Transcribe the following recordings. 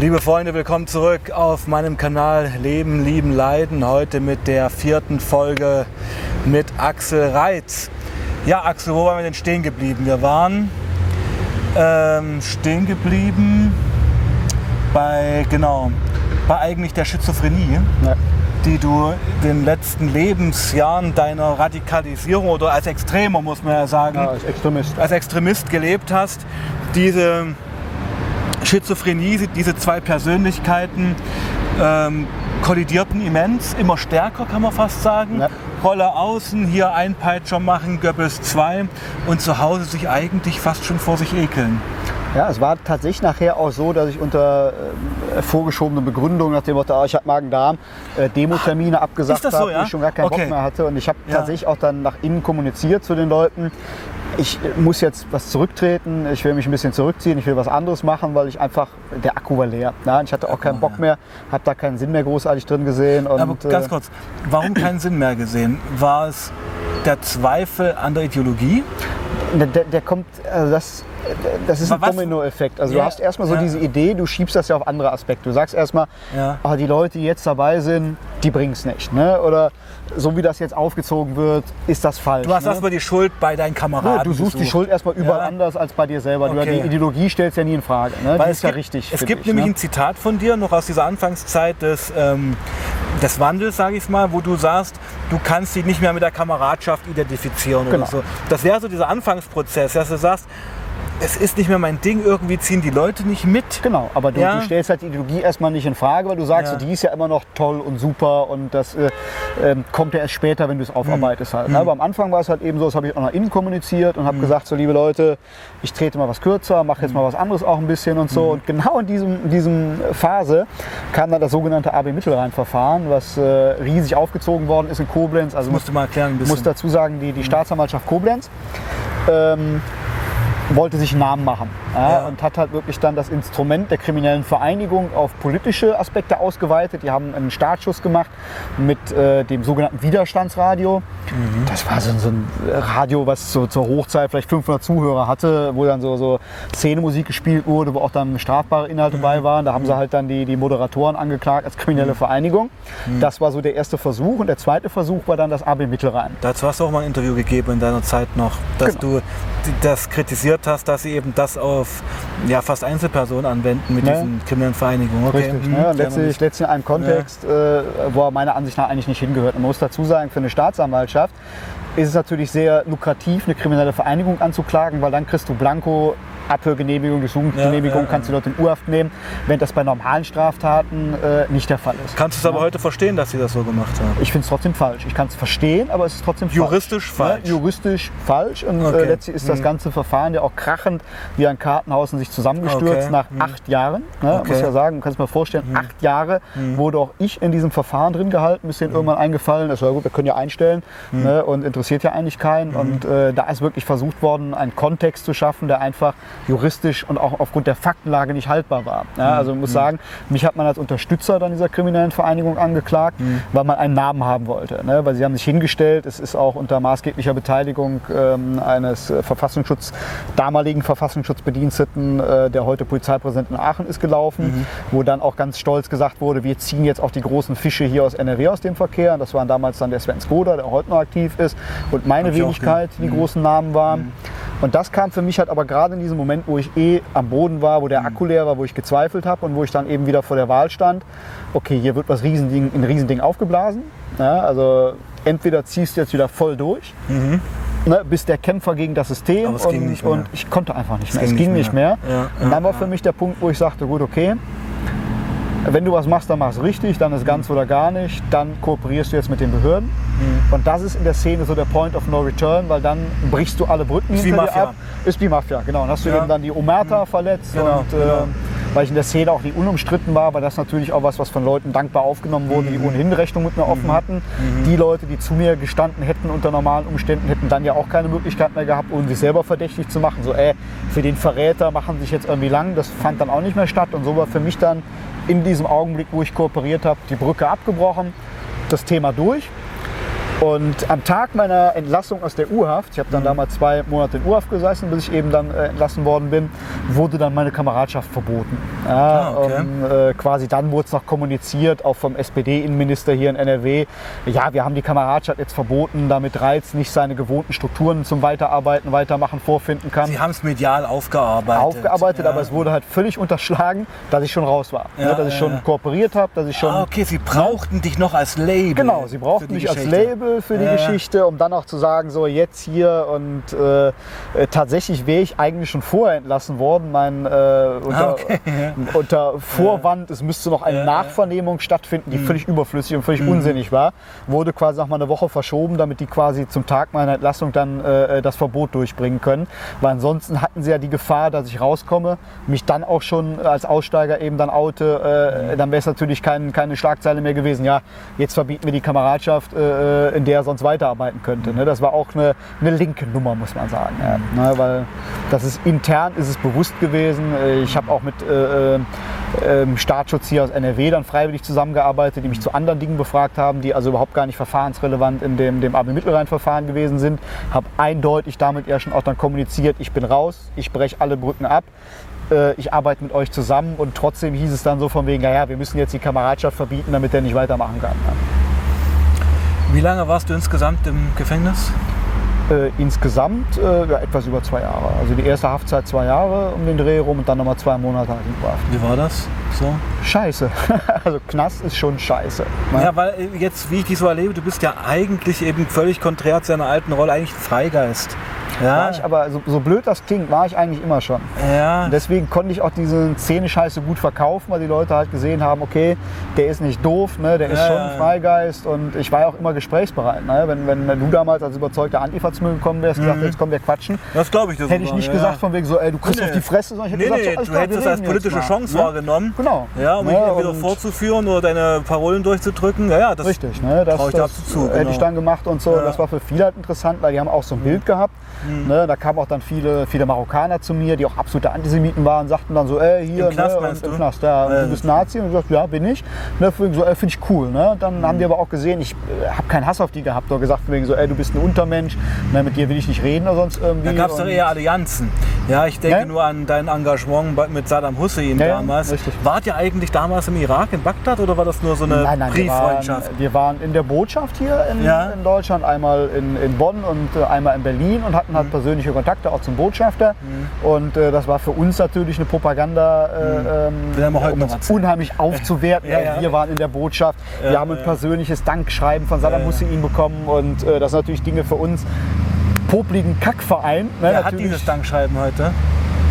Liebe Freunde, willkommen zurück auf meinem Kanal Leben, Lieben, Leiden. Heute mit der vierten Folge mit Axel Reitz. Ja, Axel, wo waren wir denn stehen geblieben? Wir waren ähm, stehen geblieben bei, genau, bei eigentlich der Schizophrenie, Ja. die du in den letzten Lebensjahren deiner Radikalisierung oder als Extremer, muss man ja sagen, Ja, als Extremist. als Extremist gelebt hast. Diese Schizophrenie, diese zwei Persönlichkeiten ähm, kollidierten immens, immer stärker kann man fast sagen. Ja. Rolle außen, hier Einpeitscher machen, Goebbels 2 und zu Hause sich eigentlich fast schon vor sich ekeln. Ja, es war tatsächlich nachher auch so, dass ich unter äh, vorgeschobener Begründung nach dem Motto, ah, ich habe Magen-Darm, äh, Demotermine abgesagt ist das so, habe, ja? ich schon gar keinen Okay. Bock mehr hatte. Und ich habe Ja. tatsächlich auch dann nach innen kommuniziert zu den Leuten. Ich äh, muss jetzt was zurücktreten, ich will mich ein bisschen zurückziehen, ich will was anderes machen, weil ich einfach, der Akku war leer. Und ich hatte auch keinen Bock mehr, habe da keinen Sinn mehr großartig drin gesehen. Und, Aber ganz äh, kurz, warum keinen Sinn mehr gesehen? War es der Zweifel an der Ideologie? Der, der, der kommt, also das, das ist ein Dominoeffekt. Also Ja, du hast erstmal so ja. diese Idee, du schiebst das ja auf andere Aspekte. Du sagst erstmal, Ja. ah, die Leute, die jetzt dabei sind, die bringen es nicht. Ne? Oder so wie das jetzt aufgezogen wird, ist das falsch. Du hast ne? erstmal die Schuld bei deinen Kameraden. Ja, du suchst die gesucht. Schuld erstmal überall Ja. anders als bei dir selber. Du, Okay. die Ideologie stellst ja nie in Frage. Ne? Weil die es ist ja gibt, richtig. Es gibt ich, nämlich ne? ein Zitat von dir, noch aus dieser Anfangszeit des, ähm, des Wandels, sage ich mal, wo du sagst, du kannst dich nicht mehr mit der Kameradschaft identifizieren Genau. oder so. Das wäre so dieser Anfangsprozess, dass du sagst, es ist nicht mehr mein Ding, irgendwie ziehen die Leute nicht mit. Genau, aber du, Ja. du stellst halt die Ideologie erstmal nicht in Frage, weil du sagst, Ja. so, die ist ja immer noch toll und super und das äh, ähm, kommt ja erst später, wenn du es aufarbeitest halt. Ne? Aber am Anfang war es halt eben so, das habe ich auch nach innen kommuniziert und habe gesagt, so liebe Leute, ich trete mal was kürzer, mache jetzt mal was anderes auch ein bisschen und so. Und genau in diesem, in diesem Phase kam dann das sogenannte AB-Mittelrhein-Verfahren, was äh, riesig aufgezogen worden ist in Koblenz. Also Das musst du mal erklären ein bisschen. muss dazu sagen, die, die Staatsanwaltschaft Koblenz ähm, wollte sich einen Namen machen ja, Ja. und hat halt wirklich dann das Instrument der kriminellen Vereinigung auf politische Aspekte ausgeweitet. Die haben einen Startschuss gemacht mit äh, dem sogenannten Widerstandsradio. Mhm. Das war so, so ein Radio, was so, zur Hochzeit vielleicht 500 Zuhörer hatte, wo dann so, so Szenemusik gespielt wurde, wo auch dann strafbare Inhalte Mhm. bei waren. Da haben sie halt dann die, die Moderatoren angeklagt als kriminelle Vereinigung. Mhm. Das war so der erste Versuch. Und der zweite Versuch war dann das AB Mittelrhein. Dazu hast du auch mal ein Interview gegeben in deiner Zeit noch, dass Genau. du das kritisiert hast, dass sie eben das auf ja, fast Einzelpersonen anwenden mit Ja. diesen kriminellen Vereinigungen. Okay. Richtig, mhm. ne? Ja, letztlich, letztlich in einem Kontext, äh, wo er meiner Ansicht nach eigentlich nicht hingehört. Man muss dazu sagen, für eine Staatsanwaltschaft ist es natürlich sehr lukrativ, eine kriminelle Vereinigung anzuklagen, weil dann kriegst du Blanko Abhörgenehmigung, Durchsuchungsgenehmigung, Ja, ja, kannst die Leute in Urhaft nehmen, während das bei normalen Straftaten äh, nicht der Fall ist. Kannst du es aber heute verstehen, dass sie das so gemacht haben? Ich finde es trotzdem falsch. Ich kann es verstehen, aber es ist trotzdem Juristisch falsch. falsch. Ja, juristisch falsch. Und Okay. äh, letztlich ist das Mhm. ganze Verfahren ja auch krachend wie ein Kartenhaus in sich zusammengestürzt Okay. nach Mhm. acht Jahren. Ne? Okay. Mhm. Muss ja sagen, du kannst dir mal vorstellen, acht Jahre wurde auch ich in diesem Verfahren drin gehalten, ist denen irgendwann eingefallen. Das war gut, wir können ja einstellen Mhm. ne? und interessiert ja eigentlich keinen. Und äh, da ist wirklich versucht worden, einen Kontext zu schaffen, der einfach juristisch und auch aufgrund der Faktenlage nicht haltbar war. Ja, also ich muss sagen, mich hat man als Unterstützer dann dieser kriminellen Vereinigung angeklagt, weil man einen Namen haben wollte. Ne? Weil sie haben sich hingestellt, es ist auch unter maßgeblicher Beteiligung ähm, eines äh, Verfassungsschutz, damaligen Verfassungsschutzbediensteten, äh, der heute Polizeipräsident in Aachen ist gelaufen, wo dann auch ganz stolz gesagt wurde, wir ziehen jetzt auch die großen Fische hier aus NRW aus dem Verkehr. Das waren damals dann der Sven Skoda, der heute noch aktiv ist, und meine Wenigkeit, die die großen Namen waren. Und das kam für mich halt aber gerade in diesem Moment, wo ich eh am Boden war, wo der Akku leer war, wo ich gezweifelt habe und wo ich dann eben wieder vor der Wahl stand. Okay, hier wird was Riesending, ein Riesending aufgeblasen. Ja, also entweder ziehst du jetzt wieder voll durch, ne, bist der Kämpfer gegen das System Mhm. Es und, mehr. und ich konnte einfach nicht Es mehr. ging es ging nicht nicht mehr. mehr. Ja, und dann ja, war für mich der Punkt, wo ich sagte, gut, okay, wenn du was machst, dann machst du richtig, dann ist ganz oder gar nicht, dann kooperierst du jetzt mit den Behörden. Mhm. Und das ist in der Szene so der Point of No Return, weil dann brichst du alle Brücken Ist hinter dir Mafia. ab. Ist wie Mafia, genau. Dann hast du Ja. eben dann die Omerta verletzt Genau, und genau. ähm, weil ich in der Szene auch nicht unumstritten war, weil das natürlich auch was, was von Leuten dankbar aufgenommen wurde, Mhm. die ohnehin Rechnung mit mir offen hatten. Die Leute, die zu mir gestanden hätten unter normalen Umständen, hätten dann ja auch keine Möglichkeit mehr gehabt, um sich selber verdächtig zu machen. So, ey, für den Verräter machen sich jetzt irgendwie lang. Das fand dann auch nicht mehr statt. Und so war für mich dann in diesem Augenblick, wo ich kooperiert habe, die Brücke abgebrochen, das Thema durch. Und am Tag meiner Entlassung aus der U-Haft, ich habe dann damals zwei Monate in U-Haft gesessen, bis ich eben dann äh, entlassen worden bin, wurde dann meine Kameradschaft verboten. Ja, Ah, okay. ähm, äh, quasi dann wurde es noch kommuniziert, auch vom SPD-Innenminister hier in NRW. Ja, wir haben die Kameradschaft jetzt verboten, damit Reiz nicht seine gewohnten Strukturen zum Weiterarbeiten, Weitermachen vorfinden kann. Sie haben es medial aufgearbeitet. Aufgearbeitet, ja. aber es wurde halt völlig unterschlagen, dass ich schon raus war. Ja, ne, dass ich schon kooperiert habe, dass ich schon Ah, okay, Sie brauchten dich noch als Label. Genau, sie brauchten mich als Geschichte. Label für die ja. Geschichte, um dann auch zu sagen, so jetzt hier und äh, äh, tatsächlich wäre ich eigentlich schon vorher entlassen worden, mein, äh, unter, Ah, okay, ja. unter Vorwand, es müsste noch eine Mhm. Nachvernehmung stattfinden, die völlig überflüssig und völlig unsinnig war, wurde quasi noch mal eine Woche verschoben, damit die quasi zum Tag meiner Entlassung dann äh, das Verbot durchbringen können, weil ansonsten hatten sie ja die Gefahr, dass ich rauskomme, mich dann auch schon als Aussteiger eben dann oute, äh, dann wäre es natürlich kein, keine Schlagzeile mehr gewesen, ja, jetzt verbieten wir die Kameradschaft, äh, in der er sonst weiterarbeiten könnte. Ne? Das war auch eine, eine linke Nummer, muss man sagen. Ja. Ne? Weil das ist intern ist es bewusst gewesen. Ich habe auch mit äh, äh, Staatsschutz hier aus NRW dann freiwillig zusammengearbeitet, die mich zu anderen Dingen befragt haben, die also überhaupt gar nicht verfahrensrelevant in dem, dem Abel-Mittelrhein-Verfahren gewesen sind. Habe eindeutig damit ja schon auch dann kommuniziert, ich bin raus, ich breche alle Brücken ab. äh, Ich arbeite mit euch zusammen und trotzdem hieß es dann so von wegen, naja, wir müssen jetzt die Kameradschaft verbieten, damit der nicht weitermachen kann. Wie lange warst du insgesamt im Gefängnis? Äh, insgesamt äh, ja, etwas über zwei Jahre. Also die erste Haftzeit zwei Jahre um den Dreh rum und dann nochmal zwei Monate halt in. Wie war das? So? Scheiße. also Knast ist schon scheiße. Ne? Ja, weil äh, jetzt, wie ich dich so erlebe, du bist ja eigentlich eben völlig konträr zu deiner alten Rolle, eigentlich Freigeist. Ja, ich aber, so, so blöd das klingt, war ich eigentlich immer schon. ja. Und deswegen konnte ich auch diese Szene-Scheiße gut verkaufen, weil die Leute halt gesehen haben, okay, der ist nicht doof, ne, der ist Ja, schon ein. Freigeist und ich war ja auch immer gesprächsbereit. Ne? Wenn, wenn du damals als überzeugter Antifa zu mir gekommen wärst, gesagt, jetzt kommen wir quatschen, das glaube ich dir hätte ich nicht gesagt von wegen so, ey, du kriegst Nee. auf die Fresse, sondern ich hätte Nee, gesagt, nee, so, du hättest das als politische mal, Chance ne? wahrgenommen. Genau. Ja, um dich Ja, entweder und- vorzuführen oder deine Parolen durchzudrücken. Ja, ja, das Richtig, ne? das, ich das absolut zu. hätte genau. ich dann gemacht und so. Mhm. Das war für viele halt interessant, weil die haben auch so ein Bild gehabt. Ne? Da kamen auch dann viele, viele Marokkaner zu mir, die auch absolute Antisemiten waren, sagten dann so, ey, hier, Im Knast ne, und, im du? Knast, ja, Ja. du bist Nazi. Und ich gesagt, ja, bin ich. Ne? So, ey, finde ich cool. Ne? Dann Mhm. haben die aber auch gesehen, ich äh, habe keinen Hass auf die gehabt, nur gesagt, wegen so, ey, du bist ein Untermensch, ne? mit dir will ich nicht reden oder sonst irgendwie. Da gab es doch Und- eher Allianzen. Ja, ich denke Ja. nur an dein Engagement mit Saddam Hussein Ja, damals. richtig. Wart ihr eigentlich damals im Irak, in Bagdad, oder war das nur so eine Nein, nein, wir waren, Brieffreundschaft? wir waren in der Botschaft hier in, Ja. in Deutschland, einmal in, in Bonn und äh, einmal in Berlin und hatten Mhm. persönliche Kontakte auch zum Botschafter. Und äh, das war für uns natürlich eine Propaganda, äh, ähm, mal heute um uns unheimlich aufzuwerten. Ja, ja. Wir waren in der Botschaft, Ja, wir haben ein ja. persönliches Dankschreiben von Saddam Ja, ja. Hussein bekommen und äh, das sind natürlich Dinge für uns. Popligen Kackverein. Ne, Wer hat natürlich. dieses Dankschreiben heute?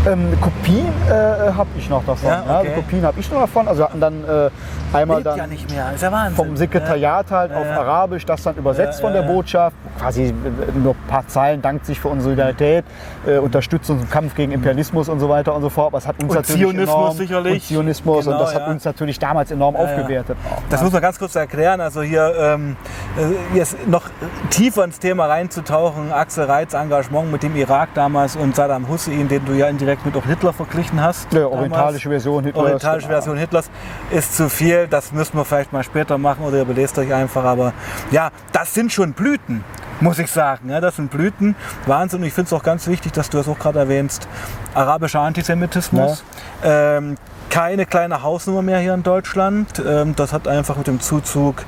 Ähm, Kopien äh, habe ich noch davon. Ja, Ja, okay. Kopien habe ich noch davon. Also wir hatten dann äh, einmal dann ja nicht mehr, ist ja Wahnsinn. vom Sekretariat halt auf. Arabisch, das dann übersetzt von der. Botschaft. Quasi äh, nur ein paar Zeilen, dankt sich für unsere Solidarität, äh, unterstützt uns im Kampf gegen Imperialismus und so weiter und so fort. Aber es hat uns Und natürlich Zionismus enorm, sicherlich. Und Zionismus Genau, und das hat ja. uns natürlich damals enorm aufgewertet. Das ne? muss man ganz kurz erklären. Also hier ähm, äh, jetzt noch tiefer ins Thema reinzutauchen. Axel Reitz Engagement mit dem Irak damals und Saddam Hussein, den du ja indirekt mit auch Hitler verglichen hast. Ja, orientalische Version Hitlers. Orientalische genau. Version Hitlers ist zu viel. Das müssen wir vielleicht mal später machen oder ihr belest euch einfach. Aber ja, das sind schon Blüten, muss ich sagen. Ja, das sind Blüten. Wahnsinn. Und ich finde es auch ganz wichtig, dass du das auch gerade erwähnst. Arabischer Antisemitismus. Ähm, keine kleine Hausnummer mehr hier in Deutschland. Ähm, das hat einfach mit dem Zuzug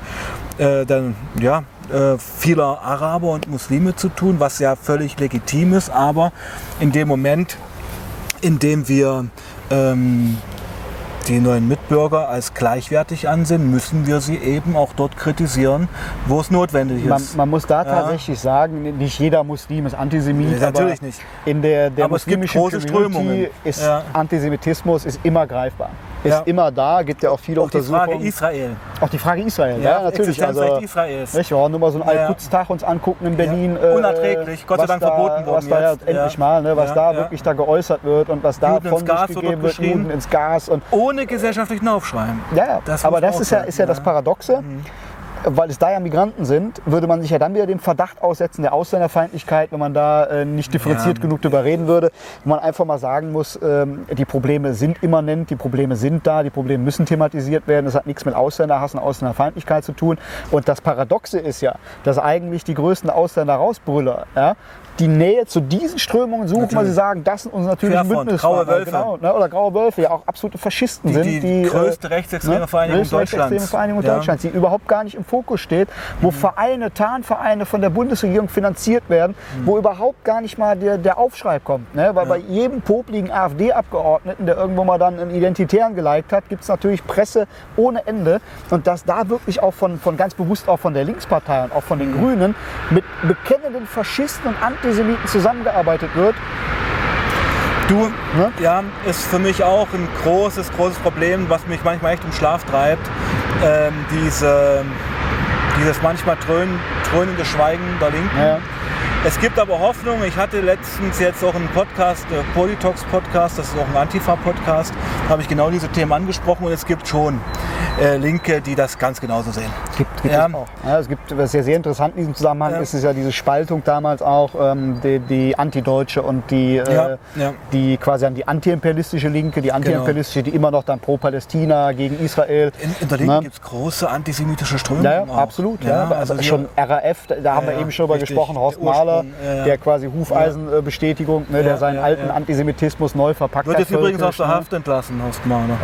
äh, dann, ja, äh, vieler Araber und Muslime zu tun, was ja völlig legitim ist. Aber in dem Moment, in dem wir ähm, die neuen Mitbürger als gleichwertig ansehen, müssen wir sie eben auch dort kritisieren, wo es notwendig Man, ist. man muss da Ja. tatsächlich sagen, nicht jeder Muslim ist Antisemit. Nee, aber natürlich nicht. In der, der Aber es gibt muslimischen große Community Strömungen. ist Ja. Antisemitismus ist immer greifbar. Ist Ja. immer da, gibt ja auch viele auch die Frage Untersuchungen. Israel. auch die Frage Israel, ja, natürlich. Existenzrecht Also, Israels. nicht, wir nur mal so einen Ja, ja. Al-Quds-Tag uns angucken in Berlin. Ja. Unerträglich, Gott sei Dank da, verboten worden Was da ja jetzt. endlich Ja. mal, ne, was Ja, da ja. wirklich da geäußert wird und was da Juden von Gas sich gegeben wird. Juden ins Gas und Ohne gesellschaftlichen Aufschrei. ja, ja. Das aber das auch ist ja, ist ja das ja. Mhm. Weil es da ja Migranten sind, würde man sich ja dann wieder dem Verdacht aussetzen der Ausländerfeindlichkeit, wenn man da äh, nicht differenziert Ja. genug drüber reden würde. Wo man einfach mal sagen muss, ähm, die Probleme sind immanent, die Probleme sind da, die Probleme müssen thematisiert werden. Das hat nichts mit Ausländerhass und Ausländerfeindlichkeit zu tun. Und das Paradoxe ist ja, dass eigentlich die größten Ausländer-Rausbrüller ja, die Nähe zu diesen Strömungen suchen, weil Natürlich. sie sagen, das sind unsere natürlichen Bündnispartner. graue Wölfe. Genau, ne, oder graue Wölfe, ja auch absolute Faschisten Die- sind. die größte äh, rechtsextreme Vereinigung größte rechtsextreme Deutschlands. Vereinigung Ja. Deutschlands, die überhaupt gar nicht im Fokus steht, wo Vereine, Tarnvereine von der Bundesregierung finanziert werden, wo überhaupt gar nicht mal der, der Aufschrei kommt. Ne? Weil bei jedem popligen AfD-Abgeordneten, der irgendwo mal dann einen Identitären geliked hat, gibt es natürlich Presse ohne Ende. Und dass da wirklich auch von, von ganz bewusst auch von der Linkspartei und auch von den Grünen mit bekennenden Faschisten und Antisemiten zusammengearbeitet wird, Du, Ne? ja, ist für mich auch ein großes, großes Problem, was mich manchmal echt um Schlaf treibt. Ähm, diese, dieses manchmal dröhn, dröhnende Schweigen der Linken. Ja. Es gibt aber Hoffnung. Ich hatte letztens jetzt auch einen Podcast, äh, Politox Podcast, das ist auch ein Antifa-Podcast, habe ich genau diese Themen angesprochen und es gibt schon äh, Linke, die das ganz genauso sehen. Gibt, gibt Ja. es auch. Ja, es gibt, was ja sehr interessant in diesem Zusammenhang Ja. ist, ist ja diese Spaltung damals auch, ähm, die, die Antideutsche und die, äh, Ja, die quasi an die antiimperialistische Linke, die antiimperialistische, die immer noch dann pro Palästina gegen Israel. In, in der Linken Ne? gibt es große antisemitische Strömungen. Ja, absolut. Ja, also hier- schon RAF, da, haben wir eben schon drüber gesprochen, Horst Mahler, der quasi Hufeisenbestätigung, ne, Ja, der seinen alten. Antisemitismus neu verpackt Wird hat. jetzt übrigens aus der ne? Haft entlassen, Horst Mahler.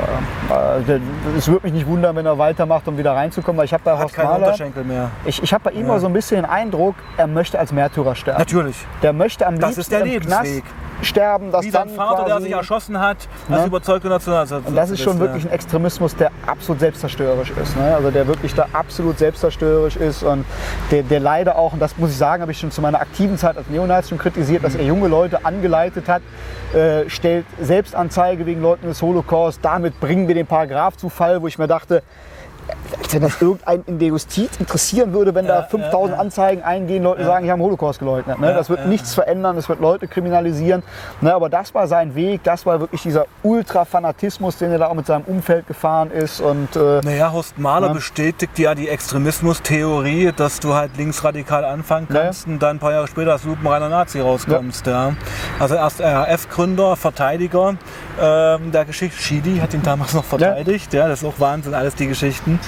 Äh, Es würde mich nicht wundern, wenn er weitermacht, um wieder reinzukommen, weil ich habe bei Hat keinen Mahler, Unterschenkel mehr. ich, ich habe bei ihm mal so ein bisschen den Eindruck, er möchte als Märtyrer sterben. Natürlich. Der möchte am Das liebsten ist der im Lebensweg. Knast sterben, dass Wie sein dann Vater, der quasi, sich erschossen hat, als Ne? überzeugter National. und das ist schon wirklich ein Extremismus, der absolut selbstzerstörerisch ist. Ne? Also der wirklich da absolut selbstzerstörerisch ist und der, der leider auch, und das muss ich sagen, habe ich schon zu meiner aktiven Zeit als Neonazi schon kritisiert, dass er junge Leute angeleitet hat, äh, stellt Selbstanzeige wegen Leuten des Holocaust, damit bringen wir den Paragraph zu Fall, wo ich mir dachte, wenn das irgendeinen in der Justiz interessieren würde, wenn da Ja, 5000 ja, ja. Anzeigen eingehen, Leute sagen, ich habe den Holocaust geleugnet. Ne? Das wird nichts verändern, das wird Leute kriminalisieren. Ne? Aber das war sein Weg, das war wirklich dieser Ultrafanatismus, den er da auch mit seinem Umfeld gefahren ist. Und äh, Naja, Horst Mahler Ja. bestätigt ja die Extremismus-Theorie, dass du halt linksradikal anfangen kannst und dann ein paar Jahre später als lupenreiner Nazi rauskommst. Also erst RAF-Gründer, Verteidiger ähm, der Geschichte. Schidi hat ihn damals noch verteidigt. Ja. das ist auch Wahnsinn, alles die Geschichten.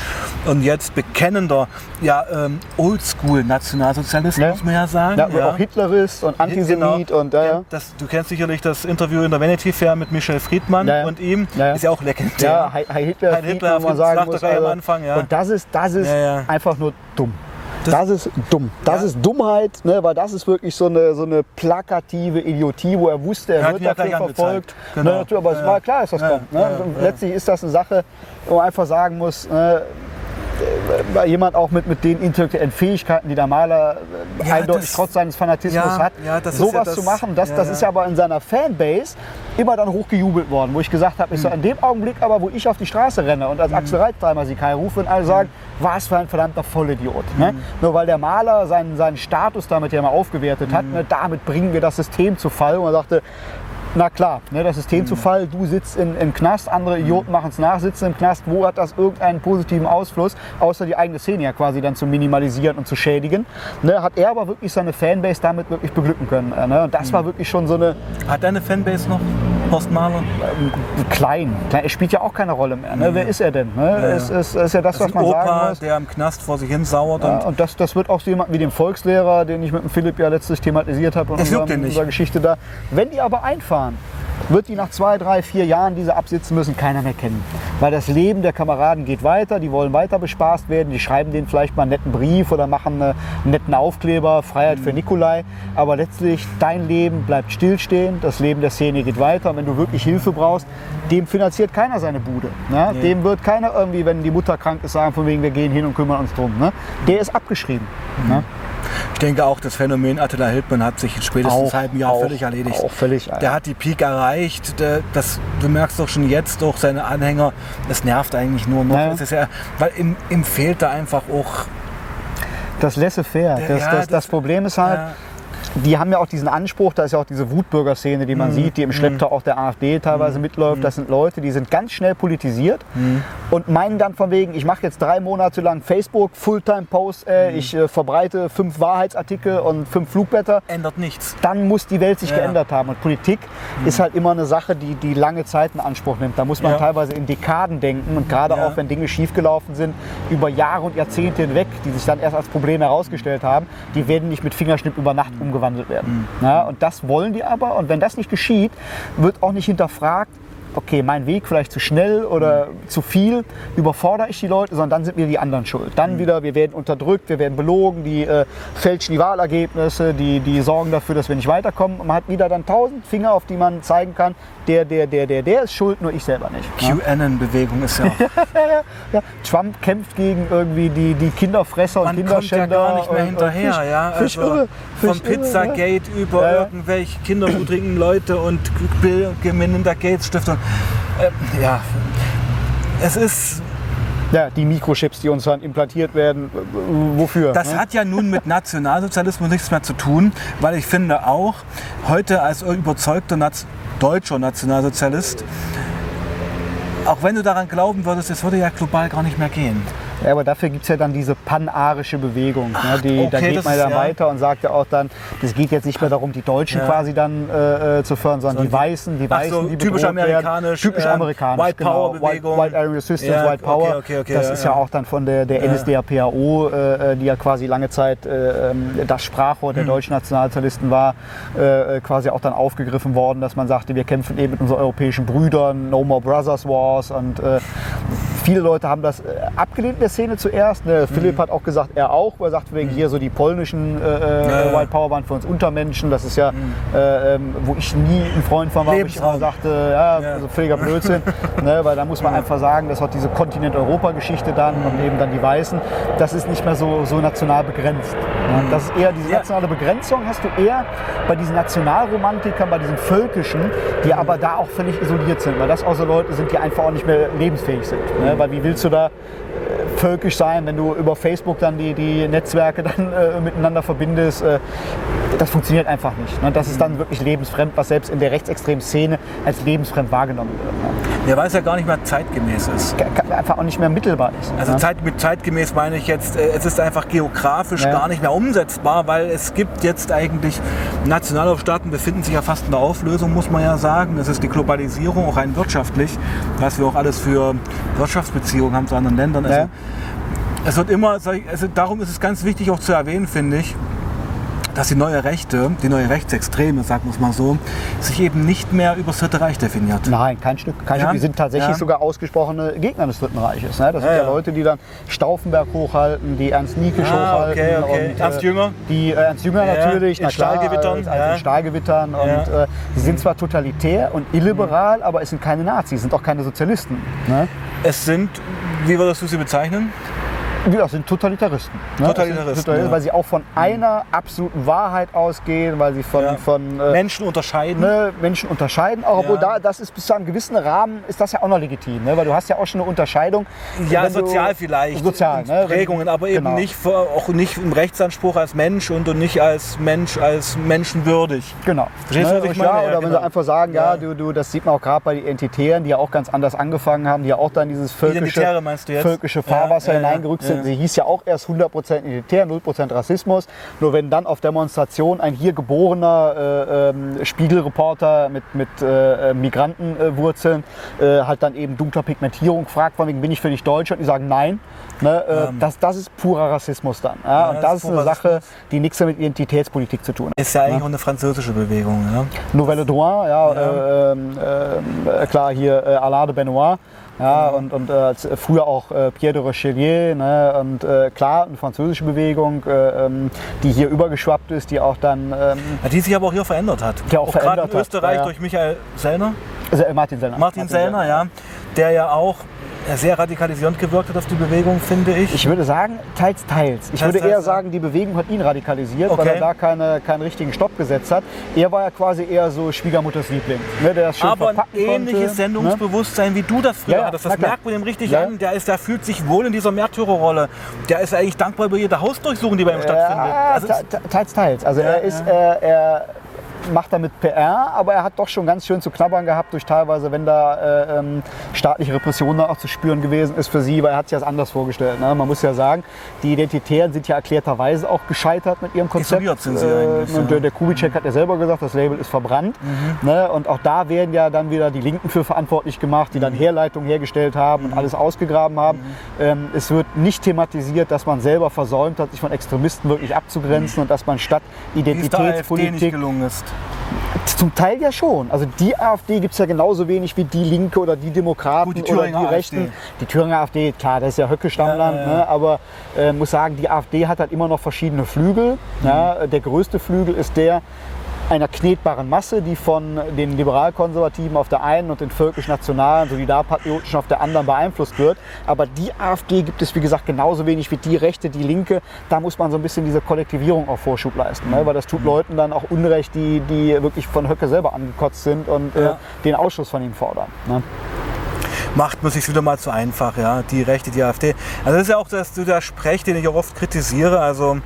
Und jetzt bekennender, ja, ähm, Oldschool-Nationalsozialist, Ja. muss man ja sagen. ja, aber auch Hitlerist und Antisemit Genau. und ja, ja. Das, du kennst sicherlich das Interview in der Vanity Fair mit Michel Friedmann Ja, ja. und ihm. Ja, ja. Ist ja auch legendär. Ja, Heil Hitler, Heil Hitler, Friedman, wo man sagen muss. gleich am also, Anfang, ja. Und das ist, das ist Ja, ja. einfach nur dumm. Das- Das, ist dumm. Das Ja. ist Dummheit, ne, weil das ist wirklich so eine, so eine plakative Idiotie, wo er wusste, er, hat wird ja dafür verfolgt. angezeigt. Genau. Ne, aber es Ja, war klar, dass das ja, kommt. Ne? ja, ja. Letztlich ist das eine Sache, wo man einfach sagen muss, ne, weil jemand auch mit, mit den intellektuellen Fähigkeiten, die der Maler äh, Ja, eindeutig das- trotz seines Fanatismus Ja, hat, ja, sowas das- zu machen, das, das ist ja aber in seiner Fanbase immer dann hochgejubelt worden, wo ich gesagt habe, ich Hm. so, in dem Augenblick aber, wo ich auf die Straße renne und als Axel Reitzheimer Sikai rufe und alle sagen, Hm. was für ein verdammter Vollidiot. Ne? Nur weil der Maler seinen, seinen Status damit ja mal aufgewertet Hm. hat, ne, damit bringen wir das System zu Fall. Und er sagte, na klar, ne, das System zu Fall, du sitzt in, im Knast, andere Idioten machen es nach, sitzen im Knast. Wo hat das irgendeinen positiven Ausfluss, außer die eigene Szene ja quasi dann zu minimalisieren und zu schädigen? Ne, hat er aber wirklich seine Fanbase damit wirklich beglücken können. äh, Ne? Und das war wirklich schon so eine Hat deine Fanbase noch? Horst Mahler? klein. klein. Er spielt ja auch keine Rolle mehr. Ne? Wer ist er denn? Ne? Es ist, ist ja das, Das was ist man sagen Opa, muss. der im Knast vor sich hin sauert. Ja, und und das, das wird auch so jemand wie dem Volkslehrer, den ich mit dem Philipp ja letztlich thematisiert habe in Das juckt unserem- unserer Geschichte da. Wenn die aber einfahren, wird die nach zwei, drei, vier Jahren diese absitzen müssen, keiner mehr kennen. Weil das Leben der Kameraden geht weiter, die wollen weiter bespaßt werden, die schreiben denen vielleicht mal einen netten Brief oder machen eine, einen netten Aufkleber, Freiheit Mhm. für Nikolai. Aber letztlich, dein Leben bleibt stillstehen, das Leben der Szene geht weiter. Und wenn du wirklich Hilfe brauchst, dem finanziert keiner seine Bude. Ne? Dem wird keiner irgendwie, wenn die Mutter krank ist, sagen, von wegen, wir gehen hin und kümmern uns drum. Ne? Der ist abgeschrieben. Ne? Ich denke auch, das Phänomen Attila Hildmann hat sich in spätestens einem halben Jahr auch, völlig erledigt. Auch völlig. Der hat die Peak erreicht. Der, das, du merkst doch schon jetzt durch seine Anhänger, das nervt eigentlich nur noch. Ja. Es ist ja, weil ihm, ihm fehlt da einfach auch. das Laissez-faire. Das, ja, das, das- Problem ist halt, Ja, die haben ja auch diesen Anspruch, da ist ja auch diese Wutbürgerszene, die Mhm. man sieht, die im Schlepptau auch der AfD teilweise mitläuft. Das sind Leute, die sind ganz schnell politisiert und meinen dann von wegen, ich mache jetzt drei Monate lang Facebook, Fulltime-Post, äh, ich äh, verbreite fünf Wahrheitsartikel und fünf Flugblätter, Ändert nichts. dann muss die Welt sich Ja. geändert haben. Und Politik ist halt immer eine Sache, die, die lange Zeit in Anspruch nimmt. Da muss man Ja. teilweise in Dekaden denken und gerade Ja. auch wenn Dinge schiefgelaufen sind, über Jahre und Jahrzehnte hinweg, die sich dann erst als Problem herausgestellt haben, die werden nicht mit Fingerschnipp über Nacht umgewandelt werden. Ja, und das wollen die aber. Und wenn das nicht geschieht, wird auch nicht hinterfragt, okay, mein Weg vielleicht zu schnell oder zu viel, überfordere ich die Leute, sondern dann sind wir die anderen schuld. Dann wieder, wir werden unterdrückt, wir werden belogen, die äh, fälschen die Wahlergebnisse, die, die sorgen dafür, dass wir nicht weiterkommen. Und man hat wieder dann tausend Finger, auf die man zeigen kann, der, der, der, der, der ist schuld, nur ich selber nicht. Ja. QAnon-Bewegung ist ja auch. Ja, Trump kämpft gegen irgendwie die, die Kinderfresser und Man kommt ja Kinderschänder. gar nicht mehr hinterher, Fisch, ja. Fisch Also irre, Fisch vom Pizzagate über Ja, ja. irgendwelche kinderhudrigen Leute und Bill Melinda Gates Stiftung. Ähm, ja, es ist, Ja. die Mikrochips, die uns dann implantiert werden, äh, wofür? das ne? hat ja nun mit Nationalsozialismus nichts mehr zu tun, weil ich finde auch, heute als überzeugter Naz deutscher Nationalsozialist, auch wenn du daran glauben würdest, es würde ja global gar nicht mehr gehen. Ja, aber dafür gibt es ja dann diese panarische Bewegung. ne, die, da okay, geht das man ist dann ja- weiter und sagt ja auch dann, es geht jetzt nicht mehr darum, die Deutschen Ja. quasi dann äh, äh, zu fördern, sondern die Sondern die- Weißen, die Weißen, so, die typisch bedroht werden. amerikanisch, Typisch ähm, amerikanisch, White Power genau. Bewegung. White, White Area Resistance, Ja, White Power. okay, okay, okay, das ist ja auch dann von der, der. NSDAPAO, äh, die ja quasi lange Zeit äh, ähm, das Sprachrohr Hm. der deutschen Nationalsozialisten war, äh, quasi auch dann aufgegriffen worden, dass man sagte, wir kämpfen eben mit unseren europäischen Brüdern, No More Brothers Wars und äh, viele Leute haben das äh, abgelehnt in der Szene zuerst. Ne? Philipp hat auch gesagt, er auch, weil er sagt wegen hier so die polnischen äh, äh, Mhm. White Power waren für uns Untermenschen. Das ist ja, äh, ähm, wo ich nie ein Freund von war, wo ich immer sagte, ja, Ja. also völliger Blödsinn. ne? Weil da muss man einfach sagen, das hat diese Kontinent-Europa-Geschichte dann Mhm. und eben dann die Weißen, das ist nicht mehr so, so national begrenzt. Ne? Das ist eher diese Ja. nationale Begrenzung hast du eher bei diesen Nationalromantikern, bei diesen Völkischen, die aber da auch völlig isoliert sind, weil das auch so Leute sind, die einfach auch nicht mehr lebensfähig sind. Ne? Weil wie willst du da völkisch sein, wenn du über Facebook dann die, die Netzwerke dann äh, miteinander verbindest? Äh, das funktioniert einfach nicht. Ne? Das ist dann wirklich lebensfremd, was selbst in der rechtsextremen Szene als lebensfremd wahrgenommen wird. Ne? Der weiß ja gar nicht mehr zeitgemäß ist. Einfach auch nicht mehr mittelbar ist. Also ne? Zeit, mit zeitgemäß meine ich jetzt, äh, es ist einfach geografisch Ja. gar nicht mehr umsetzbar, weil es gibt jetzt eigentlich, Nationalstaaten befinden sich ja fast in der Auflösung, muss man ja sagen. Es ist die Globalisierung, auch rein wirtschaftlich, was wir auch alles für Wirtschaftsbeziehungen haben zu anderen Ländern. Also, Ja. Es wird immer, also darum ist es ganz wichtig auch zu erwähnen, finde ich, dass die neue Rechte, die neue Rechtsextreme, sagen wir es mal so, sich eben nicht mehr über das Dritte Reich definiert. Nein, kein Stück. Kein Ja? Stück. Die sind tatsächlich Ja. sogar ausgesprochene Gegner des Dritten Reiches. Ne? Das sind Ja, ja, ja. Leute, die dann Stauffenberg hochhalten, die Ernst Niekisch Ah, hochhalten. okay, okay. Und, Ernst Jünger? Die äh, Ernst Jünger natürlich, in na klar, Stahlgewittern, Also in Stahlgewittern. Und äh, sie sind zwar totalitär und illiberal, aber es sind keine Nazis, sind auch keine Sozialisten. Ne? Es sind, wie würdest du sie bezeichnen? Ja, sind Totalitaristen. Ne? Totalitaristen, sind ja. Weil sie auch von einer absoluten Wahrheit ausgehen, weil sie von, Ja. von äh, Menschen unterscheiden. ne, Menschen unterscheiden. Auch obwohl Ja. da, das ist bis zu einem gewissen Rahmen, ist das ja auch noch legitim. Ne? Weil du hast ja auch schon eine Unterscheidung. Ja, wenn du- sozial vielleicht. Sozial, ne? Wenn- Prägungen, aber eben genau. nicht, vor- auch nicht im Rechtsanspruch als Mensch und, und nicht als Mensch, als menschenwürdig. Genau. Verstehst du, was ich meine? Ja, oder wenn genau. sie einfach sagen, ja, du, du, das sieht man auch gerade bei den Entitären, die ja auch ganz anders angefangen haben, die ja auch dann dieses völkische, völkische Fahrwasser hineingerückt sind. ja. Sie hieß ja auch erst 100% Identitär, 0% Rassismus. Nur wenn dann auf Demonstration ein hier geborener äh, ähm, Spiegelreporter mit, mit äh, äh, Migrantenwurzeln äh, halt dann eben dunkler Pigmentierung fragt, von wegen, bin ich für dich Deutsch? Und die sagen nein. Ne, äh, Ähm. das, das ist purer Rassismus dann. Ja? Und das das ist ist eine Sache, die nichts mehr mit Identitätspolitik zu tun hat. Ist ja eigentlich auch eine französische Bewegung. Ja? Nouvelle Droit, ja. Äh, ähm, äh, klar hier äh, Alain de Benoit. Ja, und, und äh, z- früher auch äh, Pierre de Rochelier ne, und äh, klar eine französische Bewegung, äh, ähm, die hier übergeschwappt ist, die auch dann ähm, Ja, Die sich aber auch hier verändert hat. Die auch gerade verändert in hat, Österreich ja, ja. durch Michael Sellner. also, äh, Martin Sellner. Martin Sellner, ja. Der ja auch sehr radikalisierend gewirkt hat auf die Bewegung, finde ich. Ich würde sagen, teils, teils. Ich Teils, würde teils, eher ja. sagen, die Bewegung hat ihn radikalisiert, weil Okay. er da keine, keinen richtigen Stopp gesetzt hat. Er war ja quasi eher so Schwiegermutters Liebling. Ne, der das schön aber ein ähnliches konnte, ne? Sendungsbewusstsein, wie du das früher Ja, ja, hattest. Das merkt man ihm richtig Ja. an. Der, ist, der fühlt sich wohl in dieser Märtyrerrolle. Der ist eigentlich dankbar über jede Hausdurchsuchung, die bei ihm stattfindet. Ja, Also teils, teils. Also er ist, äh, er macht damit PR, aber er hat doch schon ganz schön zu knabbern gehabt durch teilweise, wenn da äh, ähm, staatliche Repression auch zu spüren gewesen ist für sie, weil er hat sich das anders vorgestellt. Ne? Man muss ja sagen, die Identitären sind ja erklärterweise auch gescheitert mit ihrem Konzept. Isoliert sind sie eigentlich, und ja. der, der Kubitschek hat ja selber gesagt, das Label ist verbrannt. Mhm. Ne? Und auch da werden ja dann wieder die Linken für verantwortlich gemacht, die dann Mhm. Herleitungen hergestellt haben und alles ausgegraben haben. Ähm, es wird nicht thematisiert, dass man selber versäumt hat, sich von Extremisten wirklich abzugrenzen und dass man statt Wie es der AfD nicht Identitätspolitik gelungen ist. Zum Teil ja schon. Also die AfD gibt es ja genauso wenig wie die Linke oder die Demokraten Gut, die oder die Thüringer Rechten. AfD. Die Thüringer AfD, klar, das ist ja Höcke-Stammland, Ja, ja, ja. Ne? aber äh, muss sagen, die AfD hat halt immer noch verschiedene Flügel. Mhm. Der größte Flügel ist der einer knetbaren Masse, die von den liberal-konservativen auf der einen und den völkisch-nationalen, solidarpatriotischen auf der anderen beeinflusst wird. Aber die AfD gibt es, wie gesagt, genauso wenig wie die Rechte, die Linke. Da muss man so ein bisschen diese Kollektivierung auch Vorschub leisten, ne? weil das tut Leuten dann auch Unrecht, die, die wirklich von Höcke selber angekotzt sind und äh, Ja. den Ausschuss von ihm fordern. Ne? Macht man sich wieder mal zu einfach, ja, die Rechte, die AfD. Also das ist ja auch das, der Sprech, den ich auch oft kritisiere. Also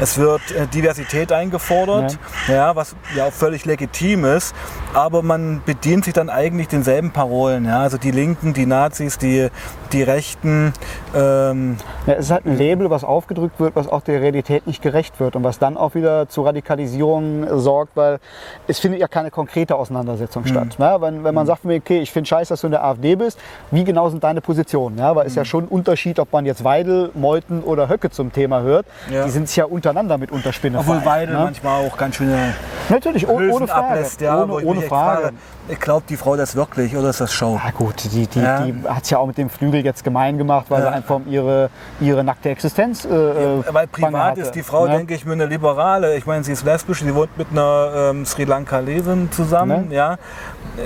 es wird äh, Diversität eingefordert, ja. was ja auch völlig legitim ist, aber man bedient sich dann eigentlich denselben Parolen, ja, also die Linken, die Nazis, die, die Rechten, ähm, Ja, es ist halt ein Label, was aufgedrückt wird, was auch der Realität nicht gerecht wird und was dann auch wieder zu Radikalisierung äh, sorgt, weil es findet ja keine konkrete Auseinandersetzung statt. Ja, wenn, wenn man sagt, mir, okay, ich finde scheiße, dass du in der AfD bist, wie genau sind deine Positionen? Ja, weil es ja schon ein Unterschied, ob man jetzt Weidel, Meuthen oder Höcke zum Thema hört. Ja. Die sind sich ja untereinander mit Unterspinne. obwohl Weidel ne? manchmal auch ganz schöne Natürlich, oh, ohne Hülsen Frage. ablässt, ja, ohne ohne Frage. frage, ich glaube die Frau das wirklich oder ist das Show? Ja gut, die, die, Ja. die hat es ja auch mit dem Flügel jetzt gemein gemacht, weil Ja. sie einfach um ihre, ihre nackte Existenz äh, äh, Weil bange privat ist die Frau, ne? denke ich, mir eine Liberale. Ich meine, sie ist lesbisch, sie wohnt mit einer ähm, Sri Lankalesin zusammen. Ne? Ja,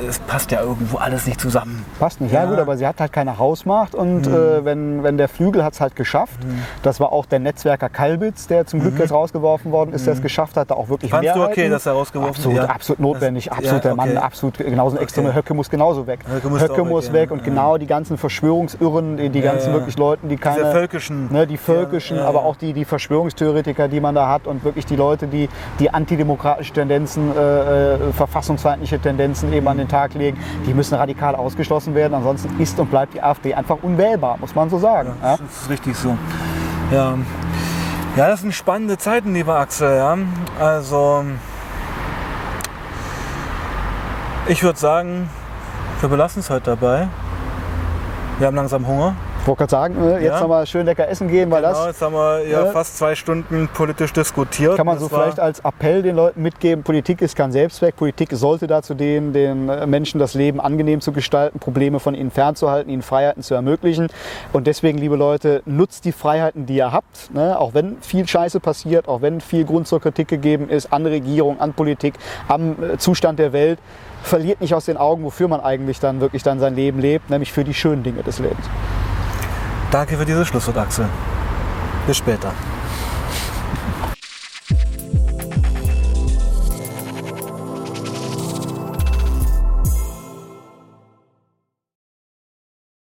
es passt ja irgendwo alles nicht zusammen. Passt nicht, ja. Ja. Mhm. gut, aber sie hat halt keine Hausmacht und äh, wenn, wenn der Flügel hat es halt geschafft, das war auch der Netzwerker Kalbitz, der zum Glück jetzt rausgeworfen worden ist, der es geschafft hat, da auch wirklich Mhm. Fandst du Mehrheiten. okay, dass er rausgeworfen absolut, ja. absolut notwendig, Das- absolut ja, der Mann, okay. absolut genauso ein Okay. Höcke muss genauso weg. Höcke muss auch weg, weg ja. und genau die ganzen Verschwörungsirren, die, die ganzen wirklich Leuten, die keine... Diese völkischen. Ne, die völkischen, aber auch die, die Verschwörungstheoretiker, die man da hat und wirklich die Leute, die, die antidemokratische Tendenzen, äh, äh, verfassungsfeindliche Tendenzen eben an den Tag legen, die müssen radikal ausgeschlossen werden. Ansonsten ist und bleibt die AfD einfach unwählbar, muss man so sagen. Ja? Das ist richtig so. Ja. Ja, das sind spannende Zeiten, lieber Axel. Ja. Also, ich würde sagen, wir belassen es heute dabei. Wir haben langsam Hunger. Ich wollte gerade sagen, äh, jetzt Ja. noch mal schön lecker essen gehen, weil Genau, das jetzt haben wir ja äh, fast zwei Stunden politisch diskutiert. kann man Das so vielleicht als Appell den Leuten mitgeben. Politik ist kein Selbstzweck. Politik sollte dazu dienen, den Menschen das Leben angenehm zu gestalten, Probleme von ihnen fernzuhalten, ihnen Freiheiten zu ermöglichen. Und deswegen, liebe Leute, nutzt die Freiheiten, die ihr habt. Ne? Auch wenn viel Scheiße passiert, auch wenn viel Grund zur Kritik gegeben ist an Regierung, an Politik, am äh, Zustand der Welt. Verliert nicht aus den Augen, wofür man eigentlich dann wirklich dann sein Leben lebt, nämlich für die schönen Dinge des Lebens. Danke für dieses Schlusswort, Axel. Bis später.